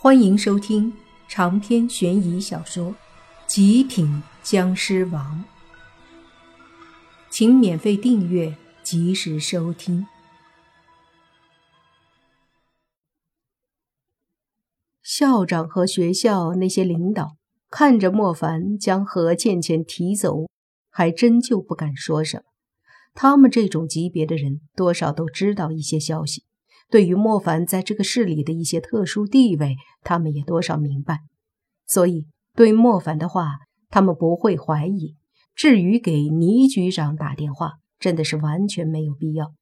欢迎收听长篇悬疑小说《极品僵尸王》，请免费订阅，及时收听。校长和学校那些领导看着莫凡将何倩倩提走，还真就不敢说什么。他们这种级别的人，多少都知道一些消息。对于莫凡在这个市里的一些特殊地位，他们也多少明白，所以对莫凡的话，他们不会怀疑。至于给倪局长打电话，真的是完全没有必要。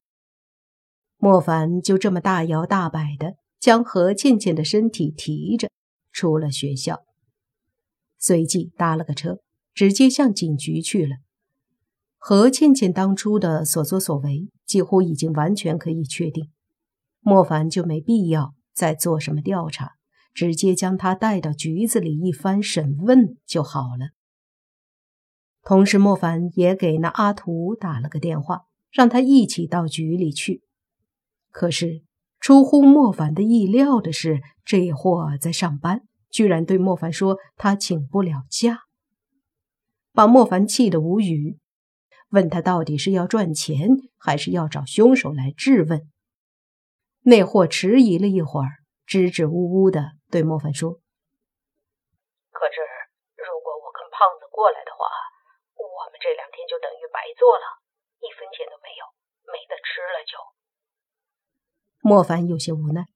莫凡就这么大摇大摆的将何倩倩的身体提着出了学校，随即搭了个车，直接向警局去了。何倩倩当初的所作所为，几乎已经完全可以确定。莫凡就没必要再做什么调查，直接将他带到局子里一番审问就好了。同时，莫凡也给那阿图打了个电话，让他一起到局里去。可是，出乎莫凡的意料的是，这货在上班，居然对莫凡说他请不了假，把莫凡气得无语，问他到底是要赚钱，还是要找凶手来质问。那货迟疑了一会儿，支支吾吾的对莫凡说：“可是，如果我跟胖子过来的话，我们这两天就等于白做了，一分钱都没有，没得吃了。”就莫凡有些无奈，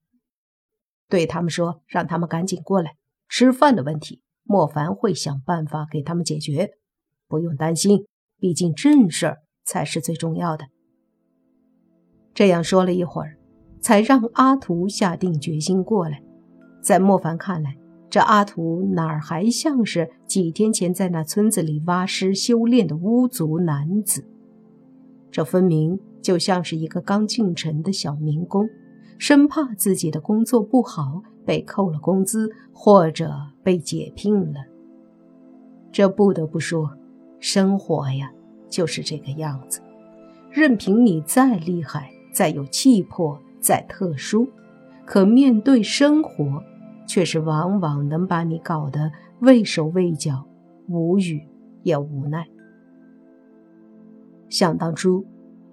对他们说：“让他们赶紧过来，吃饭的问题，莫凡会想办法给他们解决，不用担心，毕竟正事儿才是最重要的。”这样说了一会儿。才让阿图下定决心过来。在莫凡看来，这阿图哪儿还像是几天前在那村子里挖尸修炼的巫族男子？这分明就像是一个刚进城的小民工，生怕自己的工作不好，被扣了工资，或者被解聘了。这不得不说，生活呀，就是这个样子。任凭你再厉害，再有气魄。再特殊，可面对生活，却是往往能把你搞得畏手畏脚、无语也无奈。想当初，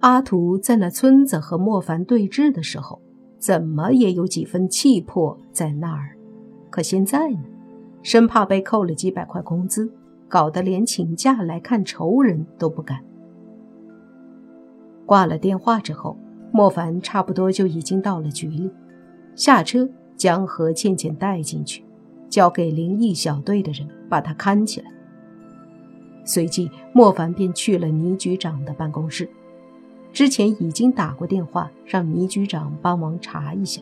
阿图在那村子和莫凡对峙的时候，怎么也有几分气魄在那儿。可现在呢，生怕被扣了几百块工资，搞得连请假来看仇人都不敢。挂了电话之后。莫凡差不多就已经到了局里，下车将何倩倩带进去，交给灵异小队的人把她看起来。随即，莫凡便去了倪局长的办公室，之前已经打过电话让倪局长帮忙查一下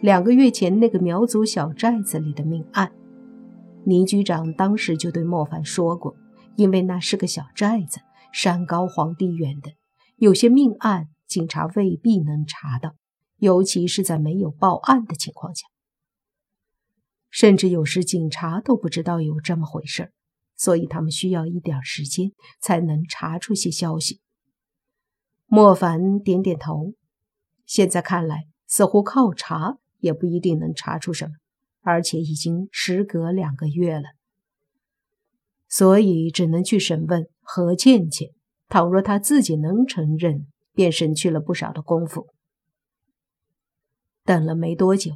两个月前那个苗族小寨子里的命案。倪局长当时就对莫凡说过，因为那是个小寨子，山高皇帝远的，有些命案。警察未必能查到，尤其是在没有报案的情况下，甚至有时警察都不知道有这么回事所以他们需要一点时间才能查出些消息。莫凡点点头，现在看来，似乎靠查也不一定能查出什么，而且已经时隔两个月了，所以只能去审问何倩倩。倘若她自己能承认。便省去了不少的功夫。等了没多久，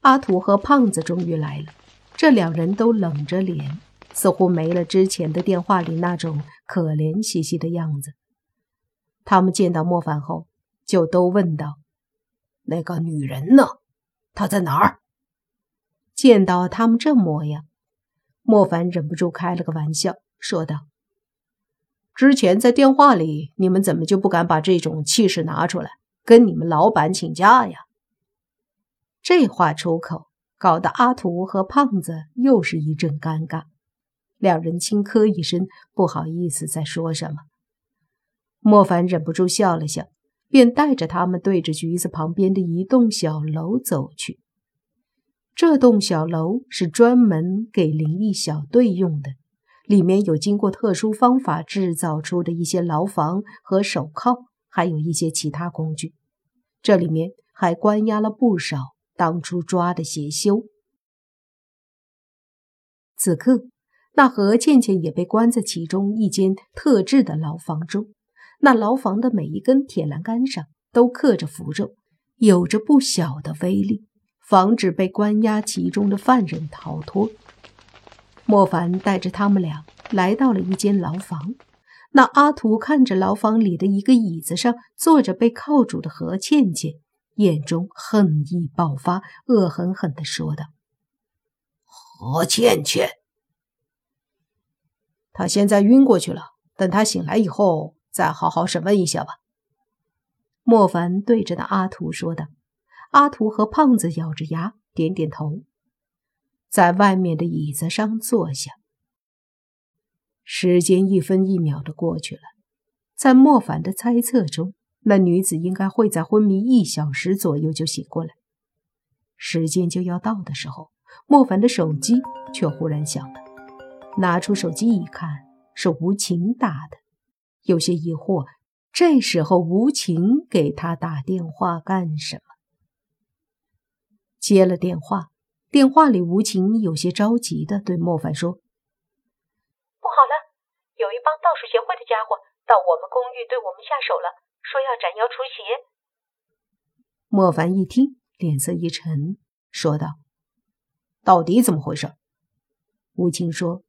阿土和胖子终于来了。这两人都冷着脸，似乎没了之前的电话里那种可怜兮兮的样子。他们见到莫凡后，就都问道：“那个女人呢？她在哪儿？”见到他们这模样，莫凡忍不住开了个玩笑，说道。之前在电话里，你们怎么就不敢把这种气势拿出来，跟你们老板请假呀？这话出口，搞得阿图和胖子又是一阵尴尬，两人轻咳一声，不好意思再说什么。莫凡忍不住笑了笑，便带着他们对着局子旁边的一栋小楼走去。这栋小楼是专门给灵异小队用的。里面有经过特殊方法制造出的一些牢房和手铐，还有一些其他工具。这里面还关押了不少当初抓的邪修。此刻，那何倩倩也被关在其中一间特制的牢房中。那牢房的每一根铁栏杆上都刻着符咒，有着不小的威力，防止被关押其中的犯人逃脱。莫凡带着他们俩来到了一间牢房。那阿图看着牢房里的一个椅子上坐着被铐住的何倩倩，眼中恨意爆发，恶狠狠地说道：“何倩倩，她现在晕过去了，等她醒来以后再好好审问一下吧。”莫凡对着那阿图说道。阿图和胖子咬着牙点点头，在外面的椅子上坐下。时间一分一秒的过去了，在莫凡的猜测中，那女子应该会在昏迷一小时左右就醒过来。时间就要到的时候，莫凡的手机却忽然响了。拿出手机一看，是吴晴打的，有些疑惑。这时候吴晴给他打电话干什么？接了电话，电话里吴晴有些着急的对莫凡说。不好了，有一帮道术协会的家伙到我们公寓对我们下手了，说要斩妖除邪。莫凡一听，脸色一沉，说道：“到底怎么回事？”吴青说：“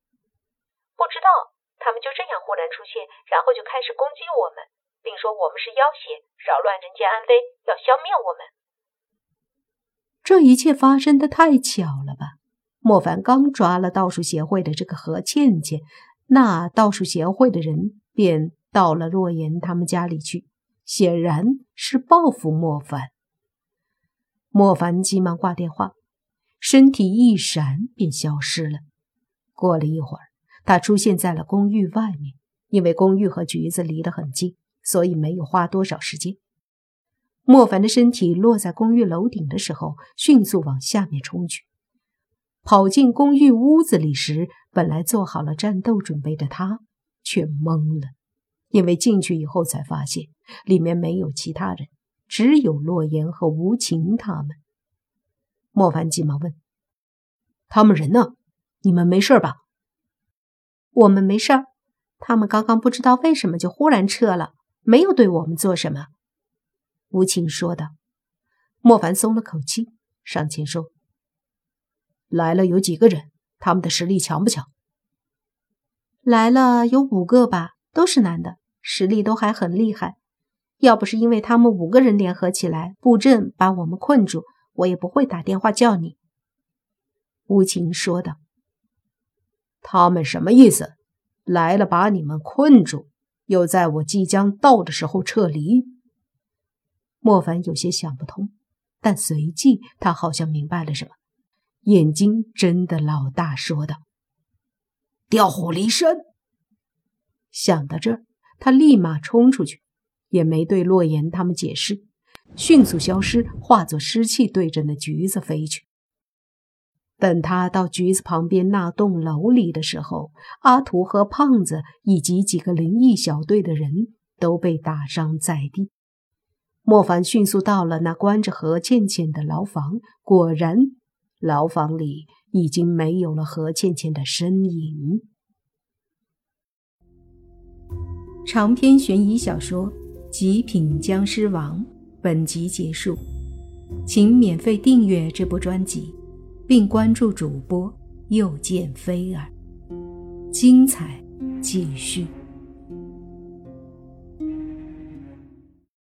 不知道，他们就这样忽然出现，然后就开始攻击我们，并说我们是妖邪，扰乱人间安危，要消灭我们。”这一切发生的太巧了吧？莫凡刚抓了道术协会的这个何倩倩。那道术协会的人便到了洛言他们家里去，显然是报复莫凡。莫凡急忙挂电话，身体一闪便消失了。过了一会儿，他出现在了公寓外面。因为公寓和橘子离得很近，所以没有花多少时间。莫凡的身体落在公寓楼顶的时候，迅速往下面冲去。跑进公寓屋子里时，本来做好了战斗准备的他却懵了，因为进去以后才发现里面没有其他人，只有洛言和吴晴他们。莫凡急忙问：“他们人呢？你们没事吧？”“我们没事，他们刚刚不知道为什么就忽然撤了，没有对我们做什么。”吴晴说道。莫凡松了口气，上前说。来了有几个人？他们的实力强不强？来了有五个吧，都是男的，实力都还很厉害。要不是因为他们五个人联合起来布阵把我们困住，我也不会打电话叫你。”无情说道。“他们什么意思？来了把你们困住，又在我即将到的时候撤离？”莫凡有些想不通，但随即他好像明白了什么。眼睛睁得老大，说道：“调虎离山。”想到这儿，他立马冲出去，也没对洛言他们解释，迅速消失，化作湿气，对着那橘子飞去。等他到橘子旁边那栋楼里的时候，阿图和胖子以及几个灵异小队的人都被打伤在地。莫凡迅速到了那关着何倩倩的牢房，果然。牢房里已经没有了何倩倩的身影。长篇悬疑小说《极品僵尸王》本集结束，请免费订阅这部专辑，并关注主播又见菲儿，精彩继续。